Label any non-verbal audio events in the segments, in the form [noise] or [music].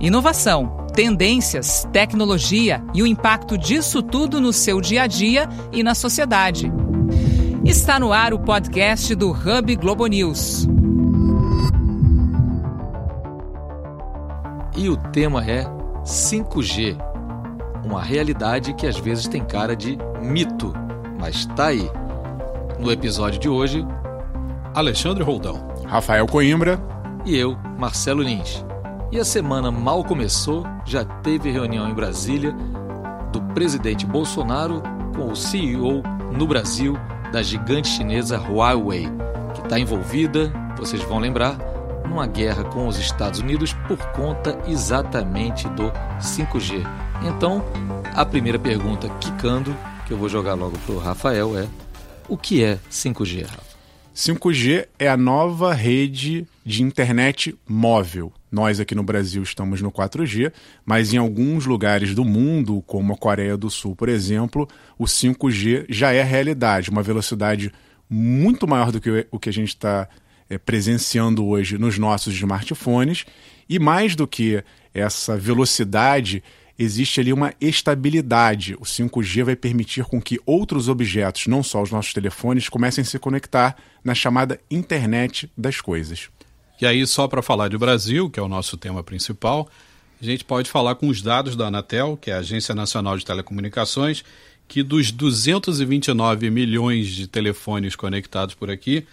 Inovação, tendências, tecnologia e o impacto disso tudo no seu dia a dia e na sociedade. Está no ar o podcast do Hub Globo News. E o tema é 5G. Uma realidade que às vezes tem cara de mito, mas tá aí. No episódio de hoje, Alexandre Roldão, Rafael Coimbra e eu, Marcelo Lins. E a semana mal começou, já teve reunião em Brasília do presidente Bolsonaro com o CEO no Brasil da gigante chinesa Huawei, que está envolvida, vocês vão lembrar, numa guerra com os Estados Unidos por conta exatamente do 5G. Então, a primeira pergunta, quicando, que eu vou jogar logo para o Rafael, é: o que é 5G, Rafa? 5G é a nova rede de internet móvel. Nós aqui no Brasil estamos no 4G, mas em alguns lugares do mundo, como a Coreia do Sul, por exemplo, o 5G já é realidade, uma velocidade muito maior do que o que a gente está é, presenciando hoje nos nossos smartphones. E mais do que essa velocidade, existe ali uma estabilidade. O 5G vai permitir com que outros objetos, não só os nossos telefones, comecem a se conectar na chamada internet das coisas. E aí, só para falar de Brasil, que é o nosso tema principal, a gente pode falar com os dados da Anatel, que é a Agência Nacional de Telecomunicações, que dos 229 milhões de telefones conectados por aqui,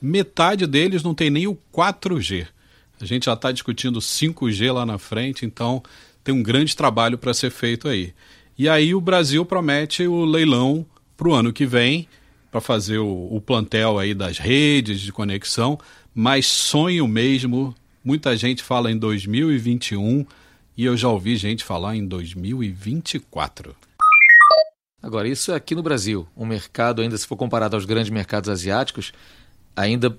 metade deles não tem nem o 4G. A gente já está discutindo 5G lá na frente, então tem um grande trabalho para ser feito aí. E aí o Brasil promete o leilão para o ano que vem, para fazer o, o plantel aí das redes de conexão, mas sonho mesmo, muita gente fala em 2021 e eu já ouvi gente falar em 2024. Agora, isso é aqui no Brasil. O mercado, ainda se for comparado aos grandes mercados asiáticos, ainda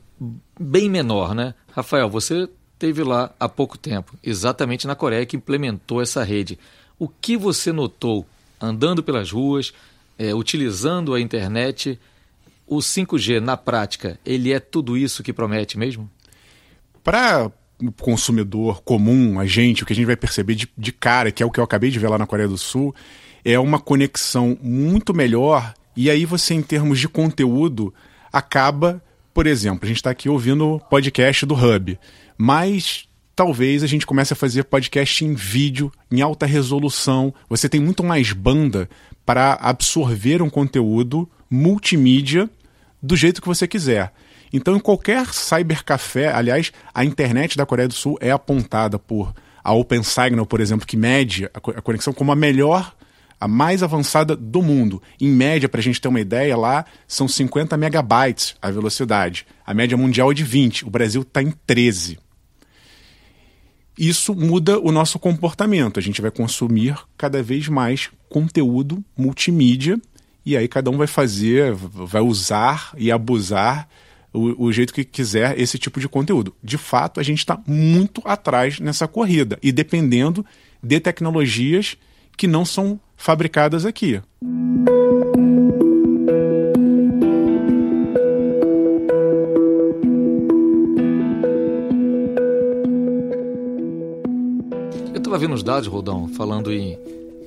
bem menor, né? Rafael, você esteve lá há pouco tempo, exatamente na Coreia que implementou essa rede. O que você notou andando pelas ruas, é, utilizando a internet? O 5G, na prática, ele é tudo isso que promete mesmo? Para o consumidor comum, a gente, o que a gente vai perceber de, de cara, que é o que eu acabei de ver lá na Coreia do Sul, é uma conexão muito melhor. E aí você, em termos de conteúdo, acaba, por exemplo, a gente está aqui ouvindo podcast do Hub mas talvez a gente comece a fazer podcast em vídeo, em alta resolução. Você tem muito mais banda para absorver um conteúdo multimídia do jeito que você quiser. Então, em qualquer cybercafé, aliás, a internet da Coreia do Sul é apontada por a OpenSignal, por exemplo, que mede a conexão como a melhor, a mais avançada do mundo. Em média, para a gente ter uma ideia, lá são 50 megabytes a velocidade. A média mundial é de 20. O Brasil está em 13 isso muda o nosso comportamento. A gente vai consumir cada vez mais conteúdo multimídia e aí cada um vai fazer, vai usar e abusar o, o jeito que quiser esse tipo de conteúdo. De fato, a gente está muito atrás nessa corrida e dependendo de tecnologias que não são fabricadas aqui. estava vendo os dados, Rodão, falando em,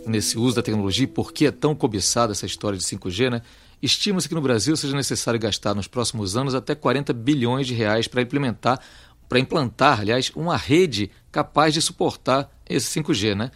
nesse uso da tecnologia por que é tão cobiçada essa história de 5G, né? Estima-se que no Brasil seja necessário gastar nos próximos anos até 40 bilhões de reais para implementar, para implantar, aliás, uma rede capaz de suportar esse 5G, né?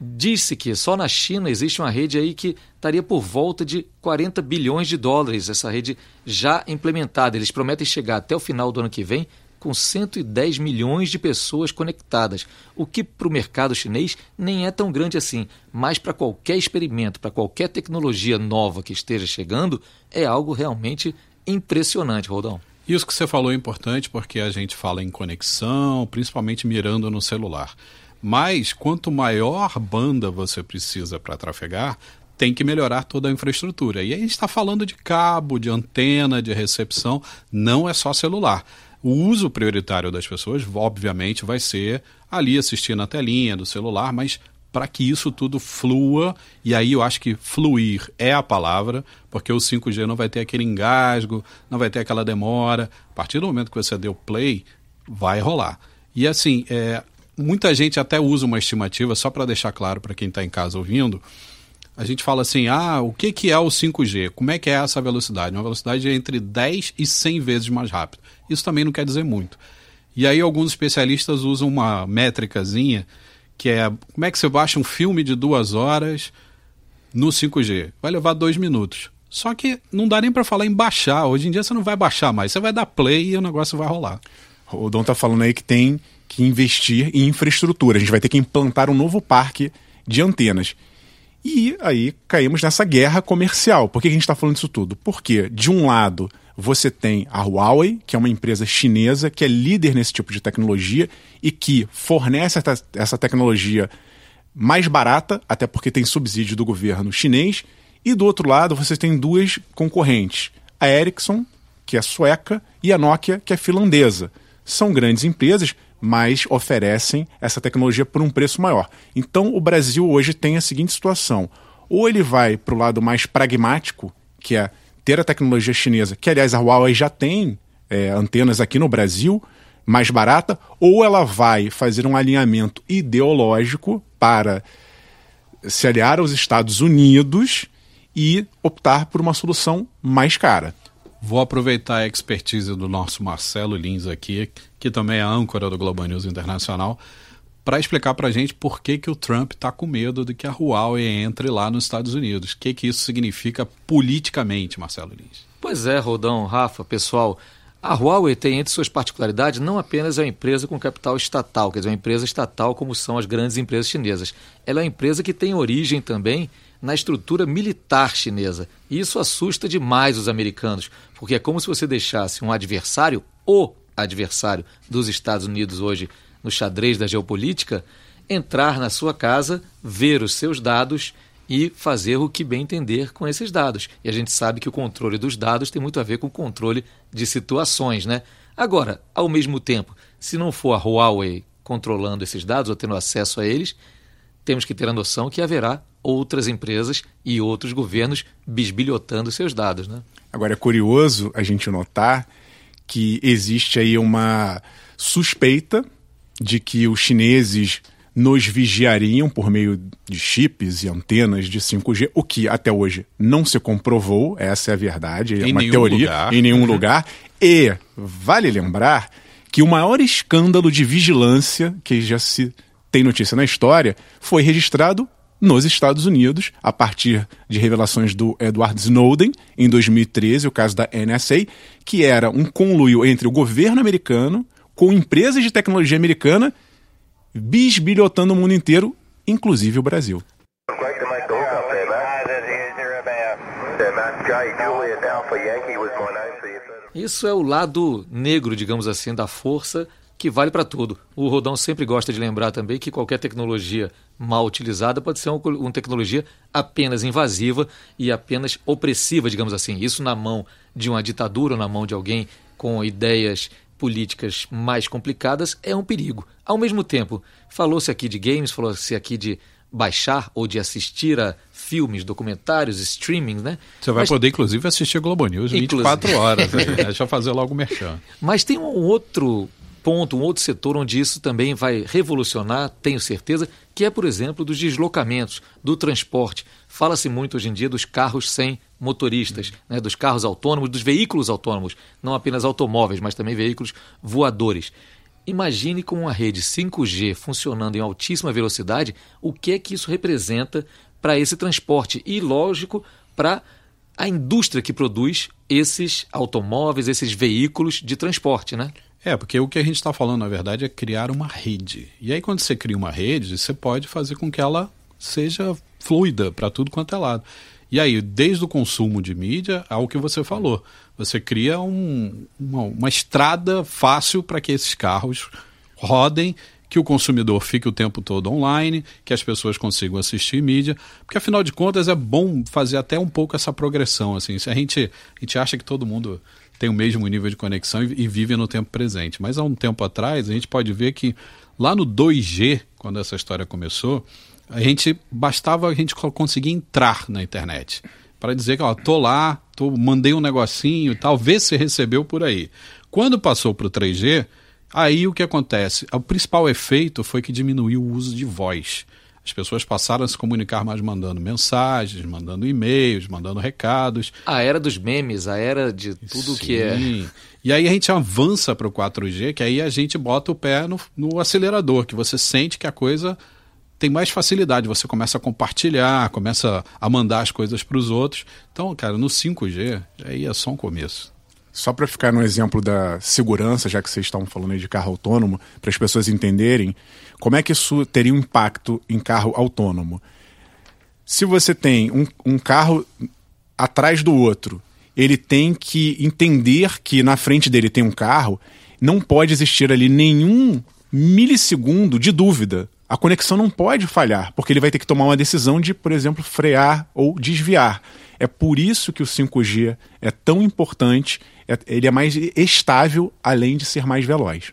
Disse que só na China existe uma rede aí que estaria por volta de 40 bilhões de dólares, essa rede já implementada. Eles prometem chegar até o final do ano que vem com 110 milhões de pessoas conectadas, o que para o mercado chinês nem é tão grande assim, mas para qualquer experimento, para qualquer tecnologia nova que esteja chegando, é algo realmente impressionante, Rodão. Isso que você falou é importante porque a gente fala em conexão, principalmente mirando no celular. Mas quanto maior banda você precisa para trafegar, tem que melhorar toda a infraestrutura. E aí a gente está falando de cabo, de antena, de recepção, não é só celular. O uso prioritário das pessoas, obviamente, vai ser ali assistir na telinha do celular, mas para que isso tudo flua, e aí eu acho que fluir é a palavra, porque o 5G não vai ter aquele engasgo, não vai ter aquela demora. A partir do momento que você deu play, vai rolar. E assim, é, muita gente até usa uma estimativa, só para deixar claro para quem está em casa ouvindo. A gente fala assim: ah, o que, que é o 5G? Como é que é essa velocidade? Uma velocidade entre 10 e 100 vezes mais rápido. Isso também não quer dizer muito. E aí alguns especialistas usam uma métricazinha que é como é que você baixa um filme de duas horas no 5G? Vai levar dois minutos. Só que não dá nem para falar em baixar. Hoje em dia você não vai baixar mais, você vai dar play e o negócio vai rolar. O Dom tá falando aí que tem que investir em infraestrutura. A gente vai ter que implantar um novo parque de antenas. E aí caímos nessa guerra comercial. Por que a gente está falando disso tudo? Porque, de um lado, você tem a Huawei, que é uma empresa chinesa que é líder nesse tipo de tecnologia e que fornece essa tecnologia mais barata, até porque tem subsídio do governo chinês. E do outro lado, você tem duas concorrentes: a Ericsson, que é sueca, e a Nokia, que é finlandesa. São grandes empresas, mas oferecem essa tecnologia por um preço maior. Então, o Brasil hoje tem a seguinte situação: ou ele vai para o lado mais pragmático, que é ter a tecnologia chinesa, que aliás a Huawei já tem é, antenas aqui no Brasil, mais barata, ou ela vai fazer um alinhamento ideológico para se aliar aos Estados Unidos e optar por uma solução mais cara. Vou aproveitar a expertise do nosso Marcelo Lins aqui, que também é âncora do Globo News Internacional, para explicar para a gente por que, que o Trump está com medo de que a Huawei entre lá nos Estados Unidos. O que, que isso significa politicamente, Marcelo Lins? Pois é, Rodão, Rafa, pessoal. A Huawei tem entre suas particularidades não apenas uma empresa com capital estatal, quer dizer, uma empresa estatal como são as grandes empresas chinesas. Ela é uma empresa que tem origem também na estrutura militar chinesa. E isso assusta demais os americanos, porque é como se você deixasse um adversário, o adversário dos Estados Unidos hoje no xadrez da geopolítica, entrar na sua casa, ver os seus dados e fazer o que bem entender com esses dados. E a gente sabe que o controle dos dados tem muito a ver com o controle de situações, né? Agora, ao mesmo tempo, se não for a Huawei controlando esses dados ou tendo acesso a eles, temos que ter a noção que haverá outras empresas e outros governos bisbilhotando seus dados. Né? Agora é curioso a gente notar que existe aí uma suspeita de que os chineses nos vigiariam por meio de chips e antenas de 5G, o que até hoje não se comprovou, essa é a verdade, é em uma teoria lugar. em nenhum lugar. E vale lembrar que o maior escândalo de vigilância que já se tem notícia na história foi registrado nos Estados Unidos, a partir de revelações do Edward Snowden, em 2013, o caso da NSA, que era um conluio entre o governo americano com empresas de tecnologia americana bisbilhotando o mundo inteiro, inclusive o Brasil. Isso é o lado negro, digamos assim, da força que vale para tudo. O Rodão sempre gosta de lembrar também que qualquer tecnologia mal utilizada pode ser uma, tecnologia apenas invasiva e apenas opressiva, digamos assim. Isso na mão de uma ditadura, ou na mão de alguém com ideias políticas mais complicadas, é um perigo. Ao mesmo tempo, falou-se aqui de games, falou-se aqui de baixar ou de assistir a filmes, documentários, streaming, né? Você vai Mas, poder, inclusive, assistir Globo News 24 horas. Né? [laughs] Deixa eu fazer logo o merchan. Mas tem um outro ponto, um outro setor onde isso também vai revolucionar, tenho certeza, que é, por exemplo, dos deslocamentos, do transporte. Fala-se muito hoje em dia dos carros sem motoristas, né, dos carros autônomos, dos veículos autônomos, não apenas automóveis, mas também veículos voadores. Imagine com uma rede 5G funcionando em altíssima velocidade, o que é que isso representa para esse transporte e, lógico, para a indústria que produz esses automóveis, esses veículos de transporte, né? É, porque o que a gente está falando, na verdade, é criar uma rede. E aí, quando você cria uma rede, você pode fazer com que ela seja fluida para tudo quanto é lado. E aí, desde o consumo de mídia ao que você falou, você cria um, uma, uma estrada fácil para que esses carros rodem, que o consumidor fique o tempo todo online, que as pessoas consigam assistir mídia, porque afinal de contas é bom fazer até um pouco essa progressão. Assim, se a gente, a gente acha que todo mundo tem o mesmo nível de conexão e, e vive no tempo presente. Mas há um tempo atrás, a gente pode ver que lá no 2G, quando essa história começou, a gente bastava a gente conseguir entrar na internet para dizer que tô lá, tô, mandei um negocinho, talvez se recebeu por aí. Quando passou para o 3G, Aí o que acontece? O principal efeito foi que diminuiu o uso de voz. As pessoas passaram a se comunicar mais mandando mensagens, mandando e-mails, mandando recados. A era dos memes, a era de tudo Sim. que é. E aí a gente avança para o 4G, que aí a gente bota o pé no, no acelerador, que você sente que a coisa tem mais facilidade. Você começa a compartilhar, começa a mandar as coisas para os outros. Então, cara, no 5G, aí é só um começo. Só para ficar no exemplo da segurança, já que vocês estavam falando aí de carro autônomo, para as pessoas entenderem como é que isso teria um impacto em carro autônomo. Se você tem um, um carro atrás do outro, ele tem que entender que na frente dele tem um carro, não pode existir ali nenhum milissegundo de dúvida. A conexão não pode falhar, porque ele vai ter que tomar uma decisão de, por exemplo, frear ou desviar. É por isso que o 5G é tão importante, é, ele é mais estável, além de ser mais veloz.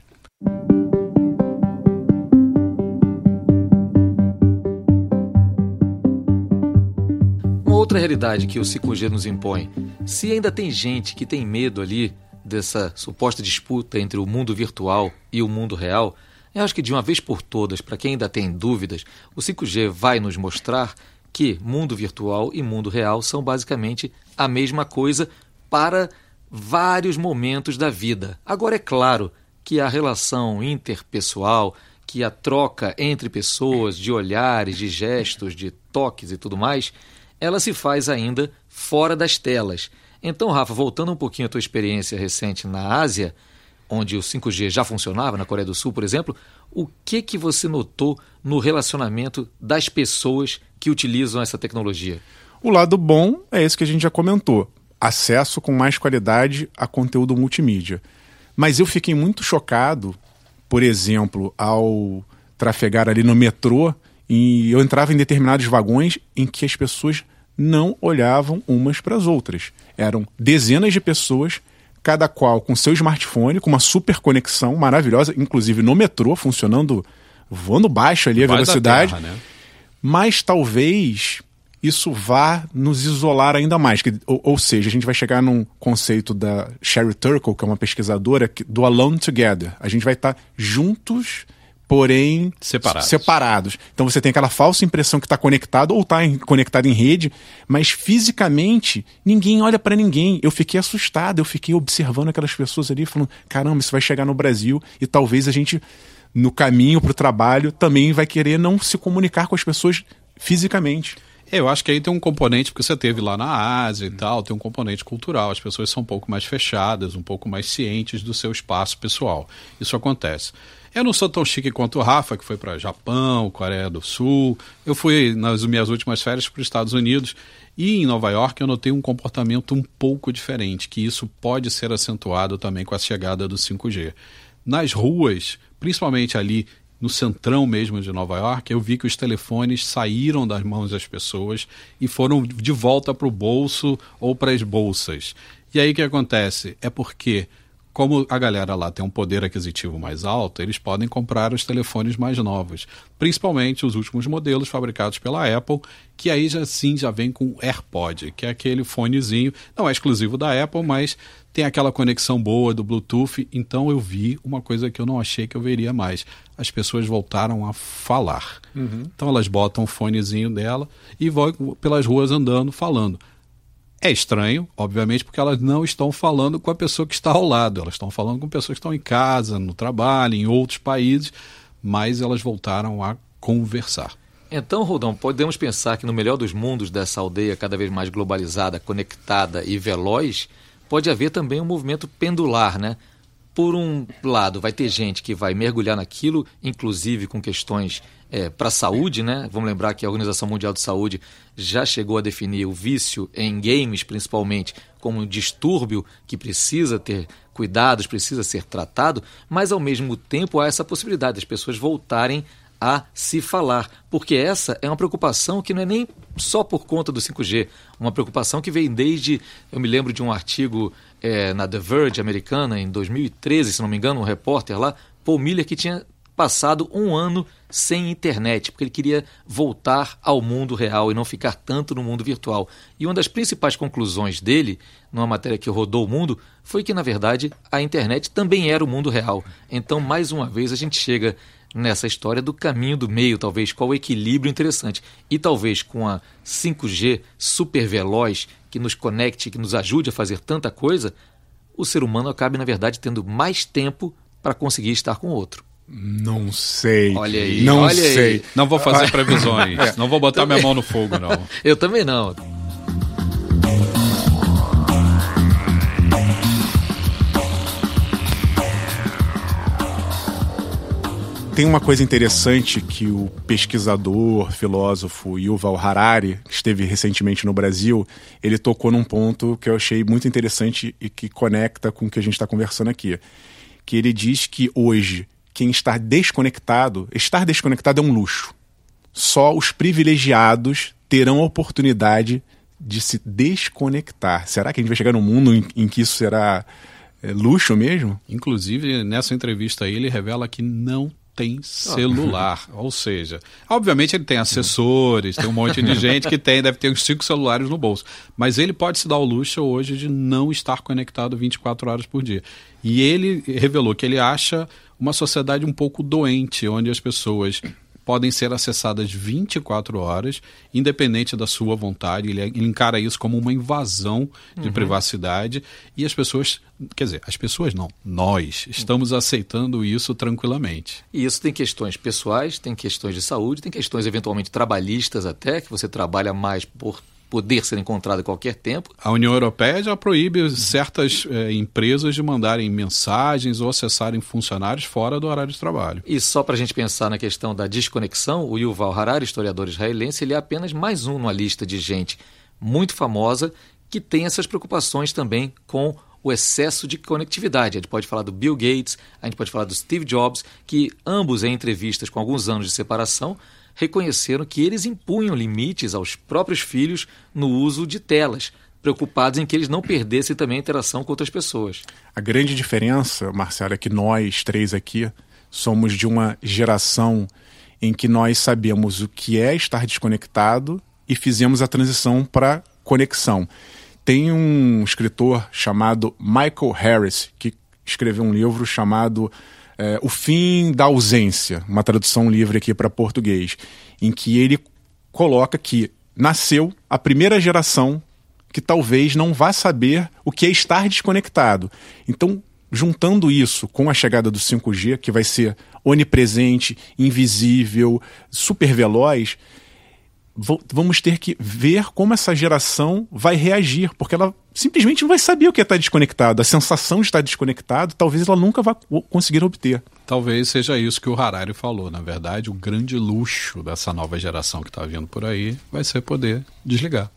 Uma outra realidade que o 5G nos impõe. Se ainda tem gente que tem medo ali dessa suposta disputa entre o mundo virtual e o mundo real, eu acho que de uma vez por todas, para quem ainda tem dúvidas, o 5G vai nos mostrar que mundo virtual e mundo real são basicamente a mesma coisa para vários momentos da vida. Agora, é claro que a relação interpessoal, que a troca entre pessoas, de olhares, de gestos, de toques e tudo mais, ela se faz ainda fora das telas. Então, Rafa, voltando um pouquinho à tua experiência recente na Ásia, onde o 5G já funcionava, na Coreia do Sul, por exemplo, o que que você notou no relacionamento das pessoas que utilizam essa tecnologia? O lado bom é esse que a gente já comentou: acesso com mais qualidade a conteúdo multimídia. Mas eu fiquei muito chocado, por exemplo, ao trafegar ali no metrô e eu entrava em determinados vagões em que as pessoas não olhavam umas para as outras. Eram dezenas de pessoas, cada qual com seu smartphone, com uma super conexão maravilhosa, inclusive no metrô, funcionando, voando baixo ali a Vai velocidade. terra, né? Mas talvez isso vá nos isolar ainda mais. Que- ou, ou seja, a gente vai chegar num conceito da Sherry Turkle, que é uma pesquisadora, do Alone Together. A gente vai estar juntos, porém Separados. separados. Então você tem aquela falsa impressão que está conectado ou está conectado em rede, mas fisicamente ninguém olha para ninguém. Eu fiquei assustado, eu fiquei observando aquelas pessoas ali, falando: caramba, isso vai chegar no Brasil e talvez a gente, no caminho para o trabalho, também vai querer não se comunicar com as pessoas fisicamente. É, Eu acho que aí tem um componente, porque você teve lá na Ásia e tal, tem um componente cultural. As pessoas são um pouco mais fechadas, um pouco mais cientes do seu espaço pessoal. Isso acontece. Eu não sou tão chique quanto o Rafa, que foi para Japão, Coreia do Sul. Eu fui nas minhas últimas férias para os Estados Unidos e em Nova York eu notei um comportamento um pouco diferente, que isso pode ser acentuado também com a chegada do 5G. Nas ruas, principalmente ali no centrão mesmo de Nova York, eu vi que os telefones saíram das mãos das pessoas e foram de volta para o bolso ou para as bolsas. E aí o que acontece? É porque, como a galera lá tem um poder aquisitivo mais alto, eles podem comprar os telefones mais novos, principalmente os últimos modelos fabricados pela Apple, que aí já sim já vem com AirPod, que é aquele fonezinho, não é exclusivo da Apple, mas tem aquela conexão boa do Bluetooth. Então eu vi uma coisa que eu não achei que eu veria mais. As pessoas voltaram a falar. Então elas botam o fonezinho dela e vão pelas ruas andando falando. É estranho, obviamente, porque elas não estão falando com a pessoa que está ao lado, elas estão falando com pessoas que estão em casa, no trabalho, em outros países, mas elas voltaram a conversar. Então, Rodão, podemos pensar que no melhor dos mundos dessa aldeia cada vez mais globalizada, conectada e veloz, pode haver também um movimento pendular, né? Por um lado, vai ter gente que vai mergulhar naquilo, inclusive com questões para a saúde, né? Vamos lembrar que a Organização Mundial de Saúde já chegou a definir o vício em games, principalmente, como um distúrbio que precisa ter cuidados, precisa ser tratado, mas ao mesmo tempo há essa possibilidade das pessoas voltarem a se falar, porque essa é uma preocupação que não é nem só por conta do 5G, uma preocupação que vem desde, eu me lembro de um artigo é, na The Verge americana em 2013, se não me engano, um repórter lá, Paul Miller, que tinha passado um ano sem internet, porque ele queria voltar ao mundo real e não ficar tanto no mundo virtual. E uma das principais conclusões dele, numa matéria que rodou o mundo, foi que, na verdade, a internet também era o mundo real. Então, mais uma vez, a gente chega nessa história do caminho do meio, talvez, qual o equilíbrio interessante. E talvez com a 5G super veloz, que nos conecte, que nos ajude a fazer tanta coisa, o ser humano acabe, na verdade, tendo mais tempo para conseguir estar com o outro. Não sei. Olha aí. Não olha sei. Aí. Não vou fazer [laughs] previsões. é. Não vou botar também. minha mão no fogo, não. [laughs] Eu também não. Tem uma coisa interessante que o pesquisador, filósofo Yuval Harari, que esteve recentemente no Brasil, ele tocou num ponto que eu achei muito interessante e que conecta com o que a gente está conversando aqui. Que ele diz que hoje quem está desconectado, estar desconectado é um luxo. Só os privilegiados terão a oportunidade de se desconectar. Será que a gente vai chegar num mundo em, em que isso será é, luxo mesmo? Inclusive, nessa entrevista aí, ele revela que não tem celular. [laughs] Ou seja, obviamente ele tem assessores, tem um monte de gente que tem, deve ter uns cinco celulares no bolso. Mas ele pode se dar o luxo hoje de não estar conectado 24 horas por dia. E ele revelou que ele acha uma sociedade um pouco doente, onde as pessoas podem ser acessadas 24 horas, independente da sua vontade. Ele, ele encara isso como uma invasão de uhum. privacidade e as pessoas, quer dizer, as pessoas não, nós estamos aceitando isso tranquilamente. E isso tem questões pessoais, tem questões de saúde, tem questões eventualmente trabalhistas até, que você trabalha mais por poder ser encontrado a qualquer tempo. A União Europeia já proíbe certas é, empresas de mandarem mensagens ou acessarem funcionários fora do horário de trabalho. E só para a gente pensar na questão da desconexão, o Yuval Harari, historiador israelense, ele é apenas mais um numa lista de gente muito famosa que tem essas preocupações também com o excesso de conectividade. A gente pode falar do Bill Gates, a gente pode falar do Steve Jobs, que ambos em entrevistas com alguns anos de separação reconheceram que eles impunham limites aos próprios filhos no uso de telas, preocupados em que eles não perdessem também a interação com outras pessoas. A grande diferença, Marcelo, é que nós três aqui somos de uma geração em que nós sabemos o que é estar desconectado e fizemos a transição para conexão. Tem um escritor chamado Michael Harris que escreveu um livro chamado é, O Fim da Ausência, uma tradução livre aqui para português, em que ele coloca que nasceu a primeira geração que talvez não vá saber o que é estar desconectado. Então, juntando isso com a chegada do 5G, que vai ser onipresente, invisível, super veloz, vamos ter que ver como essa geração vai reagir, porque ela simplesmente não vai saber o que é estar desconectado. A sensação de estar desconectado, talvez ela nunca vá conseguir obter. Talvez seja isso que o Harari falou. Na verdade, o grande luxo dessa nova geração que está vindo por aí vai ser poder desligar.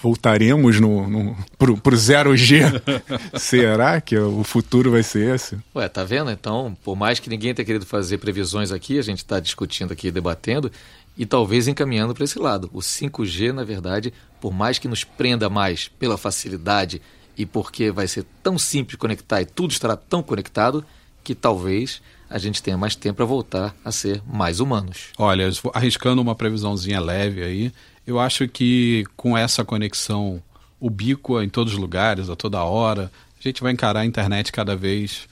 Voltaremos no, no, pro, pro zero G. [laughs] Será que o futuro vai ser esse? Ué, tá vendo? Então, por mais que ninguém tenha querido fazer previsões aqui, a gente está discutindo aqui, debatendo, e talvez encaminhando para esse lado. O 5G, na verdade, por mais que nos prenda mais pela facilidade e porque vai ser tão simples conectar e tudo estará tão conectado, que talvez a gente tenha mais tempo para voltar a ser mais humanos. Olha, arriscando uma previsãozinha leve aí, eu acho que com essa conexão ubíqua em todos os lugares, a toda hora, a gente vai encarar a internet cada vez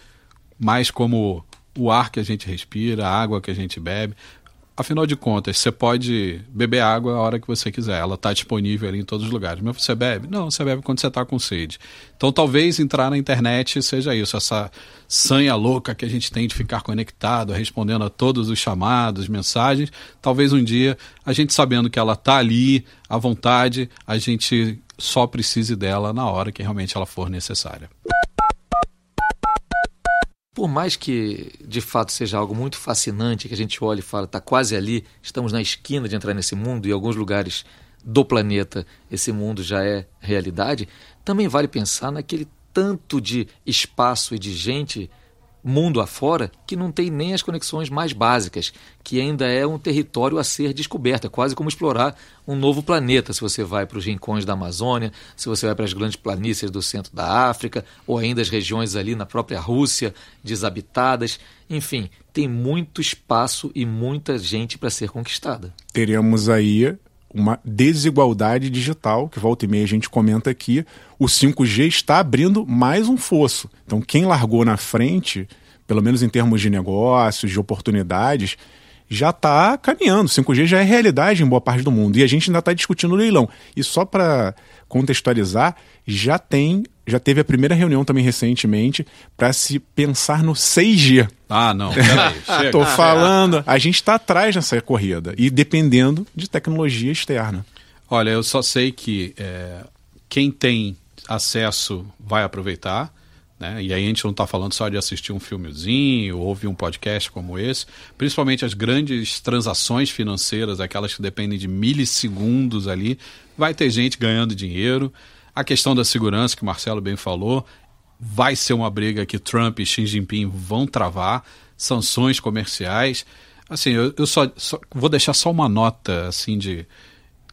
mais como o ar que a gente respira, a água que a gente bebe. Afinal de contas, você pode beber água a hora que você quiser, ela está disponível ali em todos os lugares. Mas você bebe? Não, você bebe quando você está com sede. Então talvez entrar na internet seja isso, essa sanha louca que a gente tem de ficar conectado, respondendo a todos os chamados, mensagens. Talvez um dia, a gente sabendo que ela está ali, à vontade, a gente só precise dela na hora que realmente ela for necessária por mais que de fato seja algo muito fascinante, que a gente olha e fala, está quase ali, estamos na esquina de entrar nesse mundo, e em alguns lugares do planeta esse mundo já é realidade, também vale pensar naquele tanto de espaço e de gente mundo afora que não tem nem as conexões mais básicas, que ainda é um território a ser descoberto. É quase como explorar um novo planeta se você vai para os rincões da Amazônia, se você vai para as grandes planícies do centro da África, ou ainda as regiões ali na própria Rússia, desabitadas. Enfim, tem muito espaço e muita gente para ser conquistada. Teremos aí uma desigualdade digital, que volta e meia a gente comenta aqui, o 5G está abrindo mais um fosso. Então, quem largou na frente, pelo menos em termos de negócios, de oportunidades, já está caminhando. 5G já é realidade em boa parte do mundo. E a gente ainda está discutindo o leilão. E só para contextualizar, já tem, já teve a primeira reunião também recentemente para se pensar no 6G. Ah, não. Peraí, [laughs] Estou falando. A gente está atrás nessa corrida e dependendo de tecnologia externa. Olha, eu só sei que é, quem tem acesso vai aproveitar. Né? E aí a gente não está falando só de assistir um filmezinho ou ouvir um podcast como esse. Principalmente as grandes transações financeiras, aquelas que dependem de milissegundos ali, vai ter gente ganhando dinheiro. A questão da segurança, que o Marcelo bem falou, vai ser uma briga que Trump e Xi Jinping vão travar, sanções comerciais. Assim, eu, eu só, só, vou deixar só uma nota assim de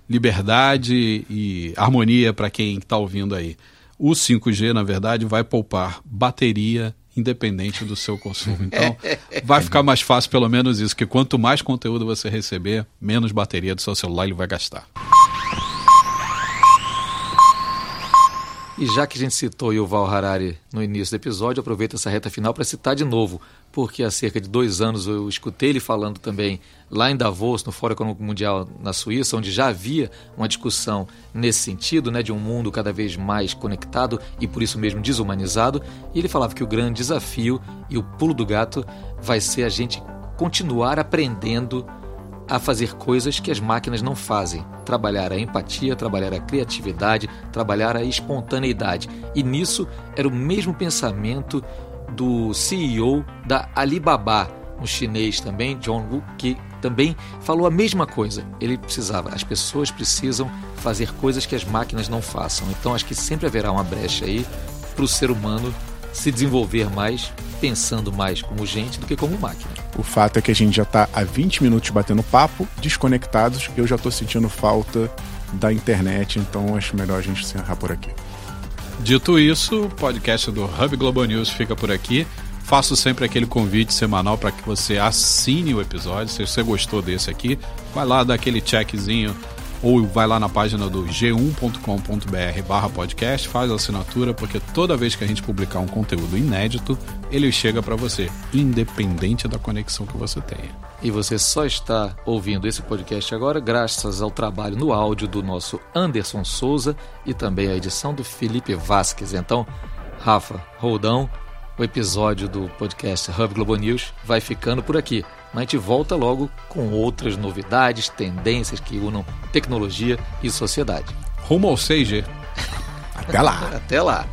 liberdade e harmonia para quem está ouvindo aí. O 5G, na verdade, vai poupar bateria independente do seu consumo. Então, vai ficar mais fácil pelo menos isso, que quanto mais conteúdo você receber, menos bateria do seu celular ele vai gastar. E já que a gente citou Yuval Harari no início do episódio, aproveito essa reta final para citar de novo, porque há cerca de dois anos eu escutei ele falando também lá em Davos, no Fórum Econômico Mundial na Suíça, onde já havia uma discussão nesse sentido, né, de um mundo cada vez mais conectado e por isso mesmo desumanizado. E ele falava que o grande desafio e o pulo do gato vai ser a gente continuar aprendendo a fazer coisas que as máquinas não fazem. Trabalhar a empatia, trabalhar a criatividade, trabalhar a espontaneidade. E nisso era o mesmo pensamento do CEO da Alibaba, um chinês também, John Wu, que também falou a mesma coisa. Ele precisava, as pessoas precisam fazer coisas que as máquinas não façam. Então acho que sempre haverá uma brecha aí para o ser humano se desenvolver mais, pensando mais como gente do que como máquina. O fato é que a gente já está há 20 minutos batendo papo, desconectados. Eu já estou sentindo falta da internet, então acho melhor a gente encerrar por aqui. Dito isso, o podcast do Hub Globo News fica por aqui. Faço sempre aquele convite semanal para que você assine o episódio. Se você gostou desse aqui, vai lá dar aquele checkzinho ou vai lá na página do g1.com.br barra podcast, faz a assinatura, porque toda vez que a gente publicar um conteúdo inédito, ele chega para você, independente da conexão que você tenha. E você só está ouvindo esse podcast agora graças ao trabalho no áudio do nosso Anderson Souza e também a edição do Felipe Vasquez. Então, Rafa, Roldão, o episódio do podcast Hub Globo News vai ficando por aqui. Mas a gente volta logo com outras novidades, tendências que unam tecnologia e sociedade. Rumo ao 6G. [laughs] Até lá. Até lá.